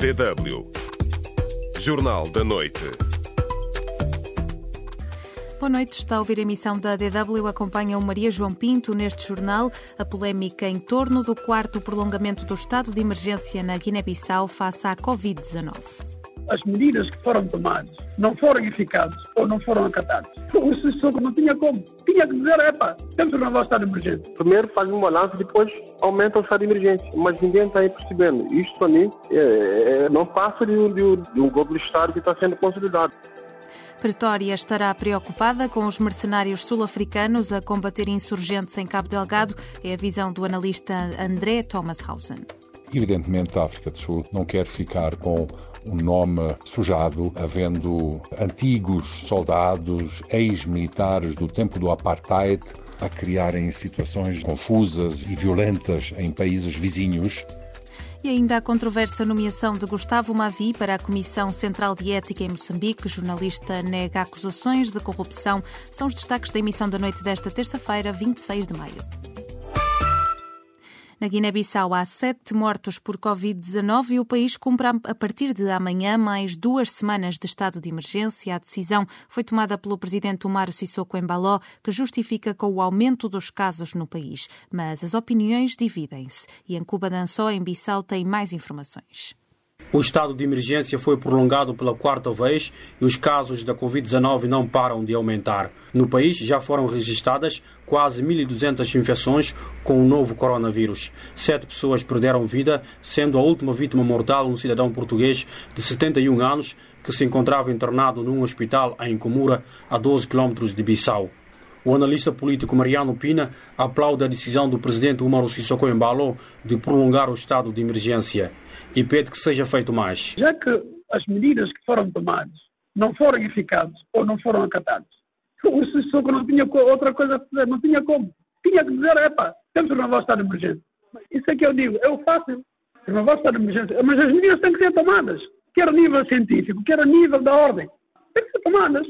DW. Jornal da Noite. Boa noite, está a ouvir a emissão da DW. Acompanha o Maria João Pinto neste jornal. A polémica em torno do quarto prolongamento do estado de emergência na Guiné-Bissau face à Covid-19 as medidas que foram tomadas não foram eficazes ou não foram acatadas. O Sissoko não tinha como. Tinha que dizer, epa, temos que renovar o estado de emergência. Primeiro faz um balanço, depois aumenta o estado de emergência. Mas ninguém está aí percebendo. Isto, para mim, é, é, não passa de um, de, um, de um golpe de Estado que está sendo consolidado. Pretória estará preocupada com os mercenários sul-africanos a combater insurgentes em Cabo Delgado. É a visão do analista André Thomashausen. Evidentemente, a África do Sul não quer ficar com um nome sujado, havendo antigos soldados, ex-militares do tempo do apartheid, a criarem situações confusas e violentas em países vizinhos. E ainda a controversa nomeação de Gustavo Mavi para a Comissão Central de Ética em Moçambique. Jornalista nega acusações de corrupção. São os destaques da emissão da noite desta terça-feira, 26 de maio. Na Guiné-Bissau há sete mortos por Covid-19 e o país cumpre a partir de amanhã mais duas semanas de estado de emergência. A decisão foi tomada pelo presidente Umaro Sissoko Embaló, que justifica com o aumento dos casos no país. Mas as opiniões dividem-se. E em Cuba Dançó, em Bissau, tem mais informações. O estado de emergência foi prolongado pela quarta vez e os casos da Covid-19 não param de aumentar. No país já foram registradas quase 1.200 infecções com o novo coronavírus. Sete pessoas perderam vida, sendo a última vítima mortal um cidadão português de 71 anos que se encontrava internado num hospital em Comura, a 12 quilômetros de Bissau. O analista político Mariano Pina aplaude a decisão do presidente Umaru Sissoko Embalo de prolongar o estado de emergência e pede que seja feito mais. Já que as medidas que foram tomadas não foram eficazes ou não foram acatadas, o Sissoko não tinha outra coisa a fazer, não tinha como. Tinha que dizer, epa, temos que renovar o estado de emergência. Isso é que eu digo, é o fácil, renovar o estado de emergência. Mas as medidas têm que ser tomadas, quer a nível científico, quer a nível da ordem. Têm que ser tomadas.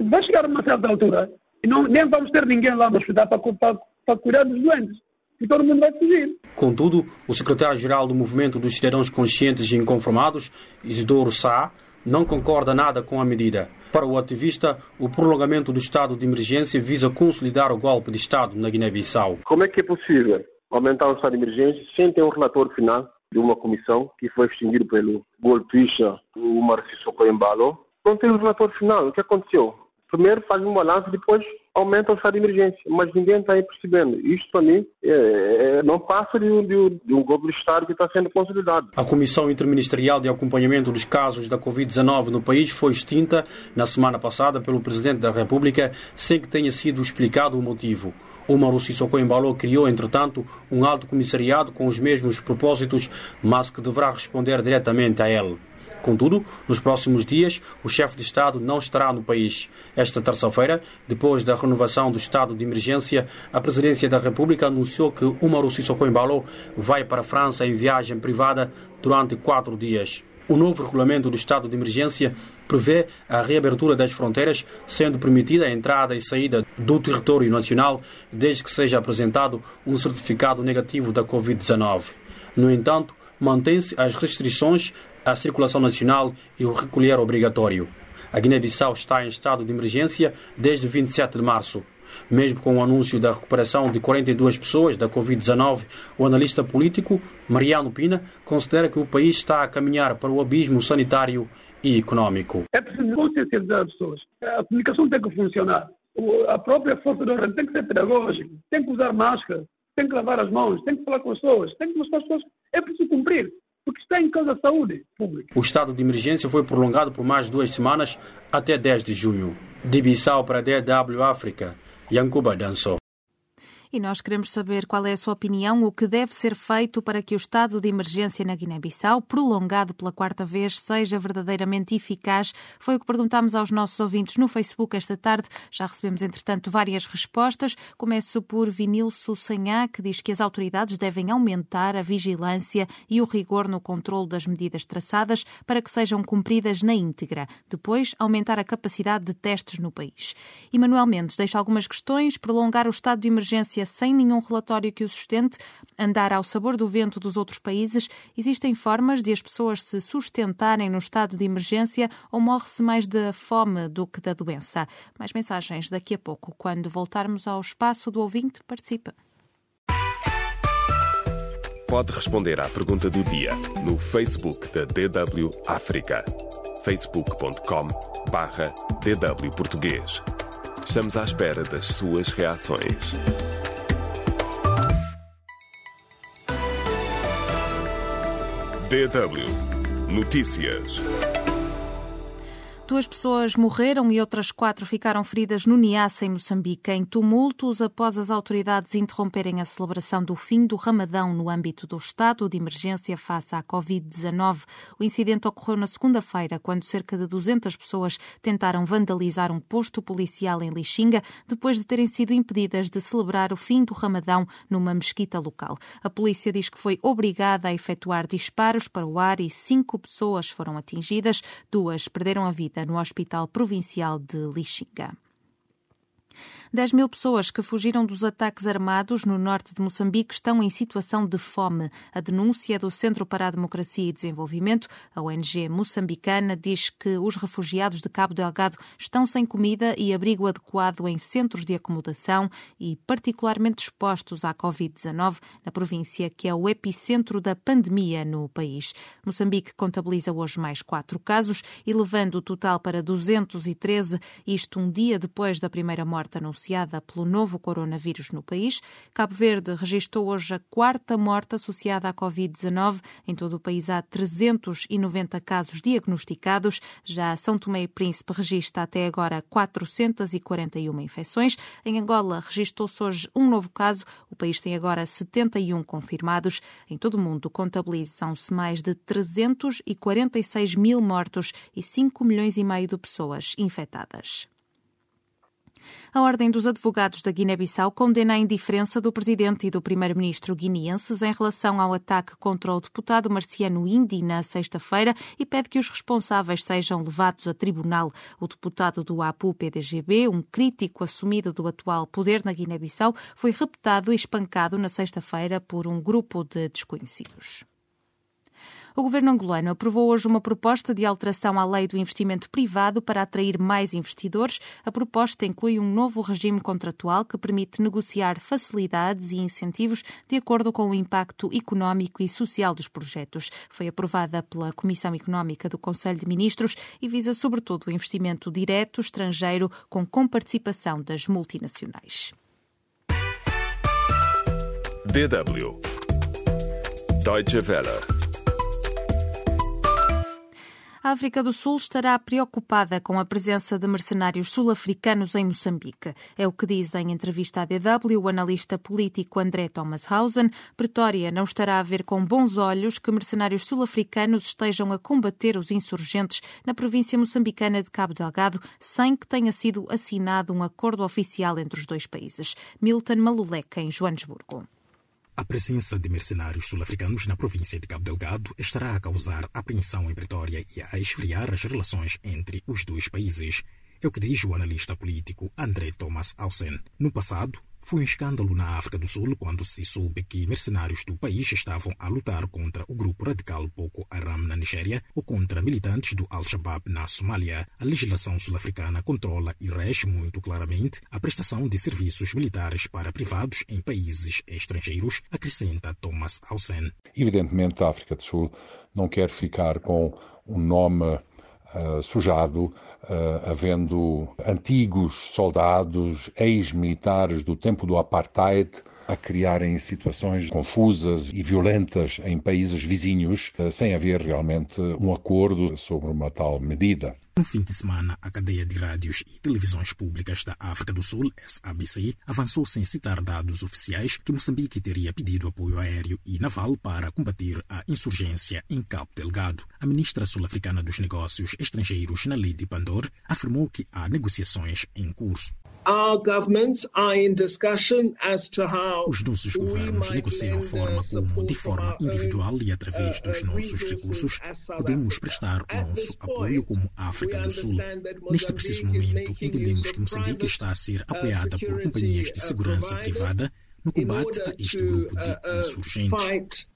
Vai chegar a uma certa altura não, nem vamos ter ninguém lá no hospital para, para, para cuidar dos doentes e todo mundo vai fugir. Contudo, o secretário-geral do Movimento dos Cidadãos Conscientes e Inconformados, Isidoro Sá, não concorda nada com a medida. Para o ativista, o prolongamento do estado de emergência visa consolidar o golpe de Estado na Guiné-Bissau. Como é que é possível aumentar o estado de emergência sem ter um relatório final de uma comissão que foi extinguido pelo golpista Umar Sissoko Embalo? Não tem um relatório final. O que aconteceu? Primeiro faz um balanço, depois aumenta o estado de emergência. Mas ninguém está aí percebendo. Isto, para mim, é, é, não passa de um, de, um, golpe de Estado que está sendo consolidado. A Comissão Interministerial de Acompanhamento dos Casos da Covid-19 no país foi extinta na semana passada pelo Presidente da República, sem que tenha sido explicado o motivo. O Mauro Sissoko criou, entretanto, um alto comissariado com os mesmos propósitos, mas que deverá responder diretamente a ele. Contudo, nos próximos dias, o chefe de Estado não estará no país. Esta terça-feira, depois da renovação do estado de emergência, a Presidência da República anunciou que Umaru Sissoko Embalo vai para a França em viagem privada durante quatro dias. O novo regulamento do estado de emergência prevê a reabertura das fronteiras, sendo permitida a entrada e saída do território nacional, desde que seja apresentado um certificado negativo da Covid-19. No entanto, mantém-se as restrições à circulação nacional e o recolher obrigatório. A Guiné-Bissau está em estado de emergência desde 27 de março. Mesmo com o anúncio da recuperação de 42 pessoas da Covid-19, o analista político Mariano Pina considera que o país está a caminhar para o abismo sanitário e econômico. É preciso consciencializar as pessoas. A comunicação tem que funcionar. A própria força de ordem tem que ser pedagógica, tem que usar máscara, tem que lavar as mãos, tem que falar com as pessoas, tem que mostrar as pessoas. É preciso cumprir porque está em causa a saúde pública. O estado de emergência foi prolongado por mais duas semanas até 10 de junho. De Bissau para DW África, Yankuba Dançou. E nós queremos saber qual é a sua opinião, o que deve ser feito para que o estado de emergência na Guiné-Bissau, prolongado pela quarta vez, seja verdadeiramente eficaz. Foi o que perguntámos aos nossos ouvintes no Facebook esta tarde. Já recebemos, entretanto, várias respostas. Começo por Vinilso Sanhá, que diz que as autoridades devem aumentar a vigilância e o rigor no controle das medidas traçadas para que sejam cumpridas na íntegra. Depois, aumentar a capacidade de testes no país. E Manuel Mendes deixa algumas questões. Prolongar o estado de emergência emergência sem nenhum relatório que o sustente, andar ao sabor do vento dos outros países, existem formas de as pessoas se sustentarem no estado de emergência ou morre-se mais da fome do que da doença? Mais mensagens daqui a pouco, quando voltarmos ao espaço do ouvinte, participa. Pode responder à pergunta do dia no Facebook da DW África. facebook.com barra DW Português. Estamos à espera das suas reações. DW Notícias. Duas pessoas morreram e outras quatro ficaram feridas no Niassa, em Moçambique, em tumultos após as autoridades interromperem a celebração do fim do Ramadão no âmbito do estado de emergência face à Covid-19. O incidente ocorreu na segunda-feira, quando cerca de 200 pessoas tentaram vandalizar um posto policial em Lixinga, depois de terem sido impedidas de celebrar o fim do Ramadão numa mesquita local. A polícia diz que foi obrigada a efetuar disparos para o ar e cinco pessoas foram atingidas, duas perderam a vida no Hospital Provincial de Lixinga. 10 mil pessoas que fugiram dos ataques armados no norte de Moçambique estão em situação de fome. A denúncia do Centro para a Democracia e Desenvolvimento, a ONG moçambicana, diz que os refugiados de Cabo Delgado estão sem comida e abrigo adequado em centros de acomodação e particularmente expostos à Covid-19 na província que é o epicentro da pandemia no país. Moçambique contabiliza hoje mais quatro casos, elevando o total para 213, isto um dia depois da primeira morte anunciada anunciada pelo novo coronavírus no país. Cabo Verde registrou hoje a quarta morte associada à Covid-19. Em todo o país há 390 casos diagnosticados. Já São Tomé e Príncipe registra até agora 441 infecções. Em Angola registrou-se hoje um novo caso. O país tem agora 71 confirmados. Em todo o mundo contabilizam-se mais de 346 mil mortos e 5 milhões e meio de pessoas infectadas. A Ordem dos Advogados da Guiné-Bissau condena a indiferença do presidente e do primeiro-ministro guineenses em relação ao ataque contra o deputado Marciano Indi na sexta-feira e pede que os responsáveis sejam levados a tribunal. O deputado do APU-PDGB, um crítico assumido do atual poder na Guiné-Bissau, foi reputado e espancado na sexta-feira por um grupo de desconhecidos. O governo angolano aprovou hoje uma proposta de alteração à lei do investimento privado para atrair mais investidores. A proposta inclui um novo regime contratual que permite negociar facilidades e incentivos de acordo com o impacto económico e social dos projetos. Foi aprovada pela Comissão Económica do Conselho de Ministros e visa, sobretudo, o investimento direto estrangeiro com comparticipação das multinacionais. DW Deutsche Welle a África do Sul estará preocupada com a presença de mercenários sul-africanos em Moçambique. É o que diz em entrevista à DW o analista político André Thomas Hausen. Pretória não estará a ver com bons olhos que mercenários sul-africanos estejam a combater os insurgentes na província moçambicana de Cabo Delgado sem que tenha sido assinado um acordo oficial entre os dois países. Milton Maluleka, em Joanesburgo. A presença de mercenários sul-africanos na província de Cabo Delgado estará a causar apreensão em Pretória e a esfriar as relações entre os dois países. É o que diz o analista político André Thomas Ausen. No passado, foi um escândalo na África do Sul quando se soube que mercenários do país estavam a lutar contra o grupo radical Boko Haram na Nigéria ou contra militantes do Al-Shabaab na Somália. A legislação sul-africana controla e rege muito claramente a prestação de serviços militares para privados em países estrangeiros, acrescenta Thomas Hausen. Evidentemente, a África do Sul não quer ficar com um nome uh, sujado, uh, havendo antigos soldados, ex-militares do tempo do apartheid, a criarem situações confusas e violentas em países vizinhos, uh, sem haver realmente um acordo sobre uma tal medida. No fim de semana, a cadeia de rádios e televisões públicas da África do Sul, SABC, avançou sem citar dados oficiais que Moçambique teria pedido apoio aéreo e naval para combater a insurgência em Cabo Delgado. A ministra sul-africana dos Negócios Estrangeiros, Naledi Pandor, afirmou que há negociações em curso. Os nossos governos negociam forma como, de forma individual e através dos nossos recursos, podemos prestar o nosso apoio como África do Sul. Neste preciso momento, entendemos que Moçambique está a ser apoiada por companhias de segurança privada no combate a este grupo de uh, uh, insurgentes.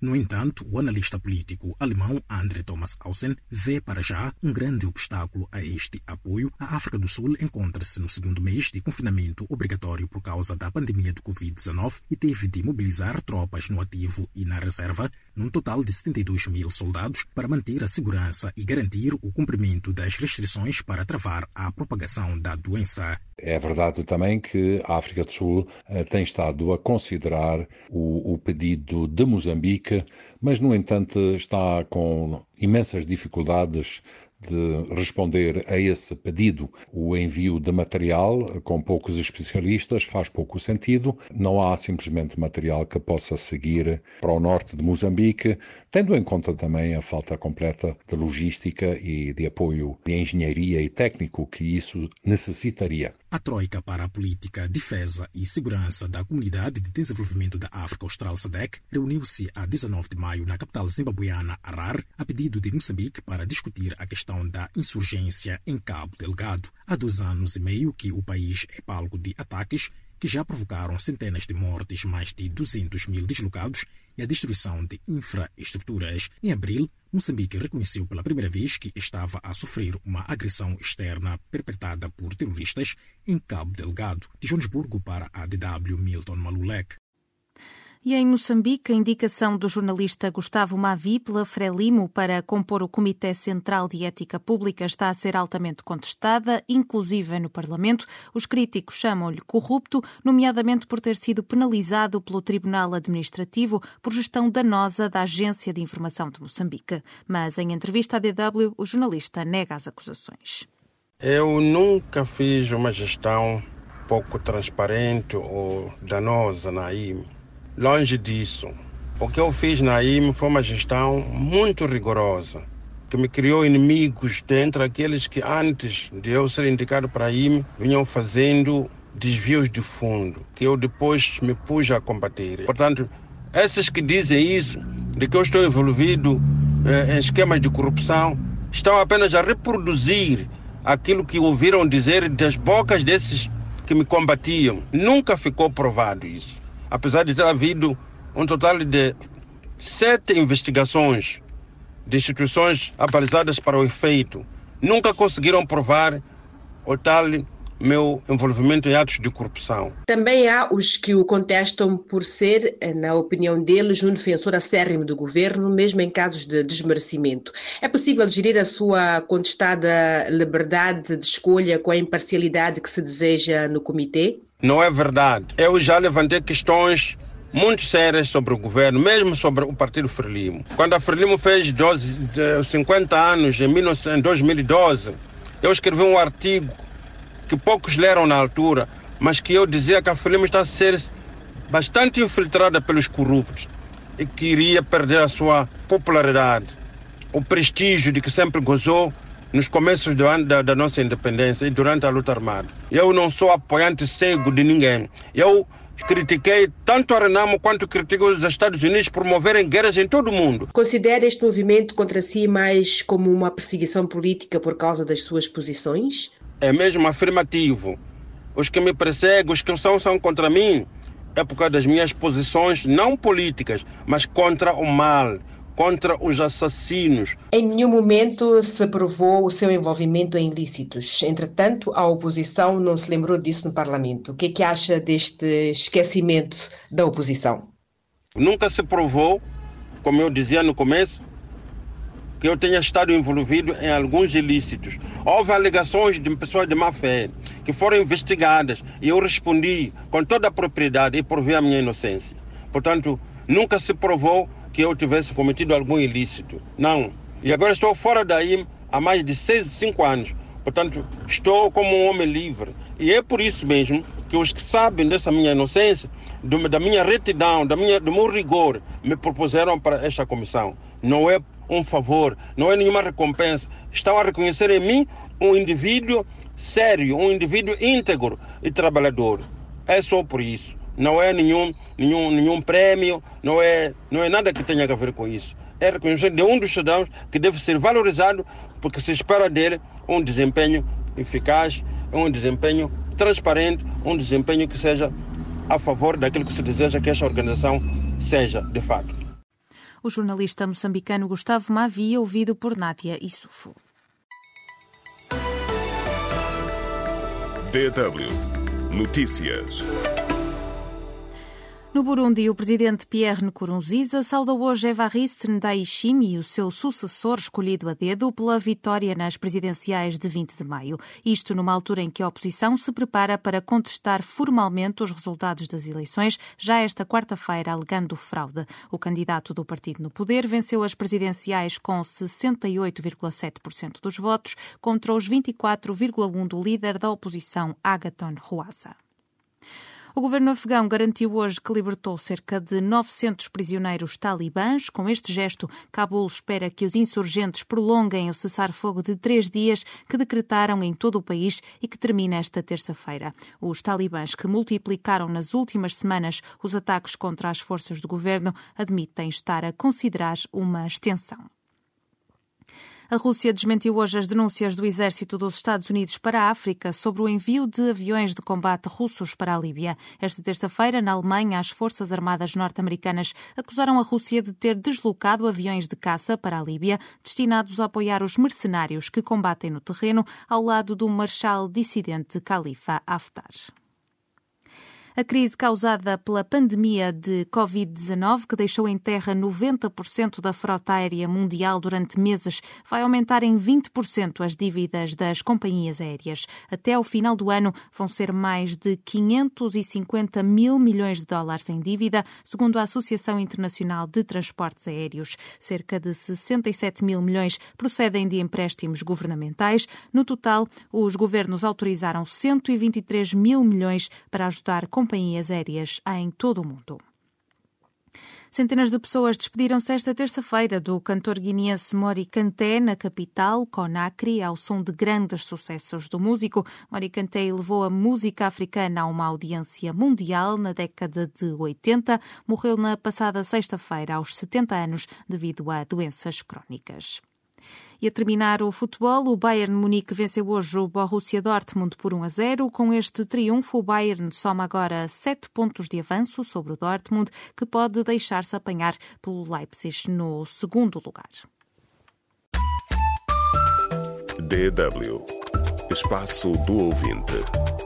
No entanto, o analista político alemão André Thomas Ausen vê para já um grande obstáculo a este apoio. A África do Sul encontra-se no segundo mês de confinamento obrigatório por causa da pandemia do Covid-19 e teve de mobilizar tropas no ativo e na reserva, num total de 72 mil soldados, para manter a segurança e garantir o cumprimento das restrições para travar a propagação da doença. É verdade também que a África do Sul eh, tem estado a considerar o, o pedido de Moçambique, mas, no entanto, está com imensas dificuldades de responder a esse pedido. O envio de material com poucos especialistas faz pouco sentido. Não há simplesmente material que possa seguir para o norte de Moçambique, tendo em conta também a falta completa de logística e de apoio de engenharia e técnico que isso necessitaria. A Troika para a Política, Defesa e Segurança da Comunidade de Desenvolvimento da África Austral SADEC reuniu-se a 19 de maio na capital zimbabuiana Harar, a pedido de Moçambique para discutir a questão da insurgência em Cabo Delgado. Há dois anos e meio que o país é palco de ataques que já provocaram centenas de mortes, mais de 200 mil deslocados e a destruição de infraestruturas. Em abril, Moçambique reconheceu pela primeira vez que estava a sofrer uma agressão externa perpetrada por terroristas em Cabo Delgado. De Joanesburgo para a DW Milton Malulek. E em Moçambique, a indicação do jornalista Gustavo Mavi pela Frelimo para compor o Comitê Central de Ética Pública está a ser altamente contestada, inclusive no Parlamento. Os críticos chamam-lhe corrupto, nomeadamente por ter sido penalizado pelo Tribunal Administrativo por gestão danosa da Agência de Informação de Moçambique. Mas, em entrevista à DW, o jornalista nega as acusações. Eu nunca fiz uma gestão pouco transparente ou danosa na IME Longe disso. O que eu fiz na IME foi uma gestão muito rigorosa, que me criou inimigos dentre aqueles que antes de eu ser indicado para a IME vinham fazendo desvios de fundo, que eu depois me pus a combater. Portanto, esses que dizem isso, de que eu estou envolvido eh, em esquemas de corrupção, estão apenas a reproduzir aquilo que ouviram dizer das bocas desses que me combatiam. Nunca ficou provado isso apesar de ter havido um total de sete investigações de instituições abalizadas para o efeito, nunca conseguiram provar o tal meu envolvimento em atos de corrupção. Também há os que o contestam por ser, na opinião deles, um defensor acérrimo do governo, mesmo em casos de desmerecimento. É possível gerir a sua contestada liberdade de escolha com a imparcialidade que se deseja no comitê? Não é verdade. Eu já levantei questões muito sérias sobre o governo, mesmo sobre o Partido Frelimo. Quando a Frelimo fez 12, 50 anos, em 2012, eu escrevi um artigo que poucos leram na altura, mas que eu dizia que a Frelimo está a ser bastante infiltrada pelos corruptos e que iria perder a sua popularidade, o prestígio de que sempre gozou nos começos do da, da nossa independência e durante a luta armada. Eu não sou apoiante cego de ninguém. Eu critiquei tanto a Renamo quanto critiquei os Estados Unidos promoverem guerras em todo o mundo. Considera este movimento contra si mais como uma perseguição política por causa das suas posições? É mesmo afirmativo. Os que me perseguem, os que são, são contra mim, é por causa das minhas posições não políticas, mas contra o mal, contra os assassinos. Em nenhum momento se provou o seu envolvimento em ilícitos. Entretanto, a oposição não se lembrou disso no Parlamento. O que é que acha deste esquecimento da oposição? Nunca se provou, como eu dizia no começo, que eu tenha estado envolvido em alguns ilícitos. Houve alegações de pessoas de má fé que foram investigadas e eu respondi com toda a propriedade e provei a minha inocência. Portanto, nunca se provou que eu tivesse cometido algum ilícito. Não. E agora estou fora daí há mais de seis, cinco anos. Portanto, estou como um homem livre. E é por isso mesmo que os que sabem dessa minha inocência, do, da minha retidão, da minha, do meu rigor, me propuseram para esta comissão. Não é um favor, não é nenhuma recompensa. Estão a reconhecer em mim um indivíduo sério, um indivíduo íntegro e trabalhador. É só por isso não é nenhum, nenhum, nenhum prêmio, não é, não é nada que tenha a ver com isso. É reconhecimento de um dos cidadãos que deve ser valorizado porque se espera dele um desempenho eficaz, um desempenho transparente, um desempenho que seja a favor daquilo que se deseja que esta organização seja, de fato. O jornalista moçambicano Gustavo Mavi, ouvido por Nádia Isufo. DW Notícias. No Burundi, o presidente Pierre Nkurunziza saudou hoje Evariste Ndayishimiye, o seu sucessor escolhido a dedo, pela vitória nas presidenciais de 20 de maio. Isto numa altura em que a oposição se prepara para contestar formalmente os resultados das eleições, já esta quarta-feira, alegando fraude. O candidato do partido no poder venceu as presidenciais com 68,7% dos votos, contra os 24,1% do líder da oposição, Agaton Rwasa. O governo afegão garantiu hoje que libertou cerca de 900 prisioneiros talibãs. Com este gesto, Cabul espera que os insurgentes prolonguem o cessar-fogo de três dias que decretaram em todo o país e que termina esta terça-feira. Os talibãs, que multiplicaram nas últimas semanas os ataques contra as forças do governo, admitem estar a considerar uma extensão. A Rússia desmentiu hoje as denúncias do exército dos Estados Unidos para a África sobre o envio de aviões de combate russos para a Líbia. Esta terça-feira, na Alemanha, as Forças Armadas norte-americanas acusaram a Rússia de ter deslocado aviões de caça para a Líbia destinados a apoiar os mercenários que combatem no terreno ao lado do marshal dissidente Khalifa Haftar. A crise causada pela pandemia de Covid-19, que deixou em terra 90% da frota aérea mundial durante meses, vai aumentar em 20% as dívidas das companhias aéreas. Até ao final do ano, vão ser mais de 550 mil milhões de dólares em dívida, segundo a Associação Internacional de Transportes Aéreos. Cerca de 67 mil milhões procedem de empréstimos governamentais. No total, os governos autorizaram 123 mil milhões para ajudar companhias aéreas em todo o mundo. Centenas de pessoas despediram-se esta terça-feira do cantor guineense Mori Kanté na capital, Conakry, ao som de grandes sucessos do músico. Mori Kanté levou a música africana a uma audiência mundial na década de 80. Morreu na passada sexta-feira, aos 70 anos, devido a doenças crónicas. E a terminar o futebol, o Bayern Munique venceu hoje o Borussia Dortmund por 1 a 0. Com este triunfo, o Bayern soma agora sete pontos de avanço sobre o Dortmund, que pode deixar-se apanhar pelo Leipzig no segundo lugar. DW Espaço do Ouvinte.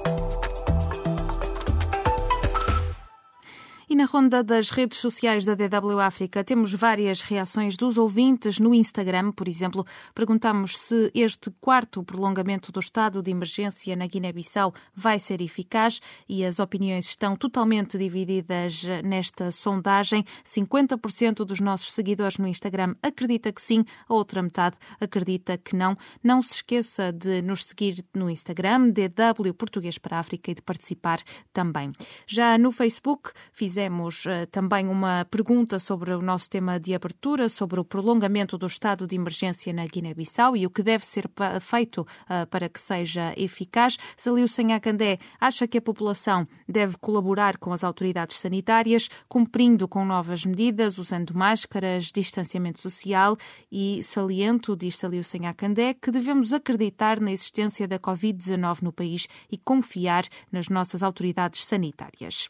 Na ronda das redes sociais da DW África temos várias reações dos ouvintes no Instagram, por exemplo. Perguntamos se este quarto prolongamento do estado de emergência na Guiné-Bissau vai ser eficaz e as opiniões estão totalmente divididas nesta sondagem. 50% dos nossos seguidores no Instagram acredita que sim, a outra metade acredita que não. Não se esqueça de nos seguir no Instagram, DW Português para a África e de participar também. Já no Facebook, fizemos fizemos uh, também uma pergunta sobre o nosso tema de abertura, sobre o prolongamento do estado de emergência na Guiné-Bissau e o que deve ser feito uh, para que seja eficaz. Saliu Senhacandé acha que a população deve colaborar com as autoridades sanitárias, cumprindo com novas medidas, usando máscaras, distanciamento social e saliento, diz Saliu Senhacandé, que devemos acreditar na existência da Covid-19 no país e confiar nas nossas autoridades sanitárias.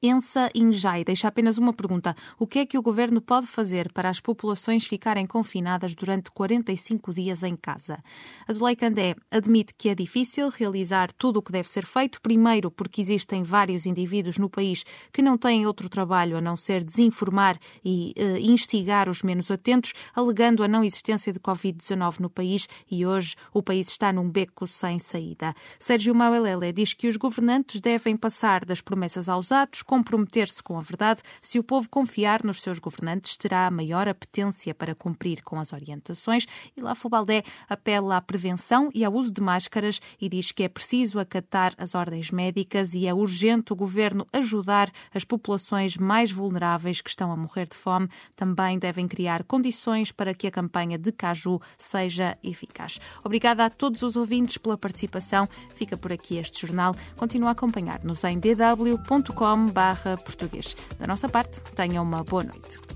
Ensa Injai deixa apenas uma pergunta. O que é que o governo pode fazer para as populações ficarem confinadas durante 45 dias em casa? Adulei Candé admite que é difícil realizar tudo o que deve ser feito, primeiro porque existem vários indivíduos no país que não têm outro trabalho a não ser desinformar e uh, instigar os menos atentos, alegando a não existência de Covid-19 no país e hoje o país está num beco sem saída. Sérgio Mauelele diz que os governantes devem passar das promessas aos atos, comprometer-se com a verdade. Se o povo confiar nos seus governantes, terá maior apetência para cumprir com as orientações. E lá Fobaldé apela à prevenção e ao uso de máscaras e diz que é preciso acatar as ordens médicas e é urgente o governo ajudar as populações mais vulneráveis que estão a morrer de fome. Também devem criar condições para que a campanha de Caju seja eficaz. Obrigada a todos os ouvintes pela participação. Fica por aqui este jornal. Continua a acompanhar-nos em dw.com português. Da nossa parte, tenham uma boa noite.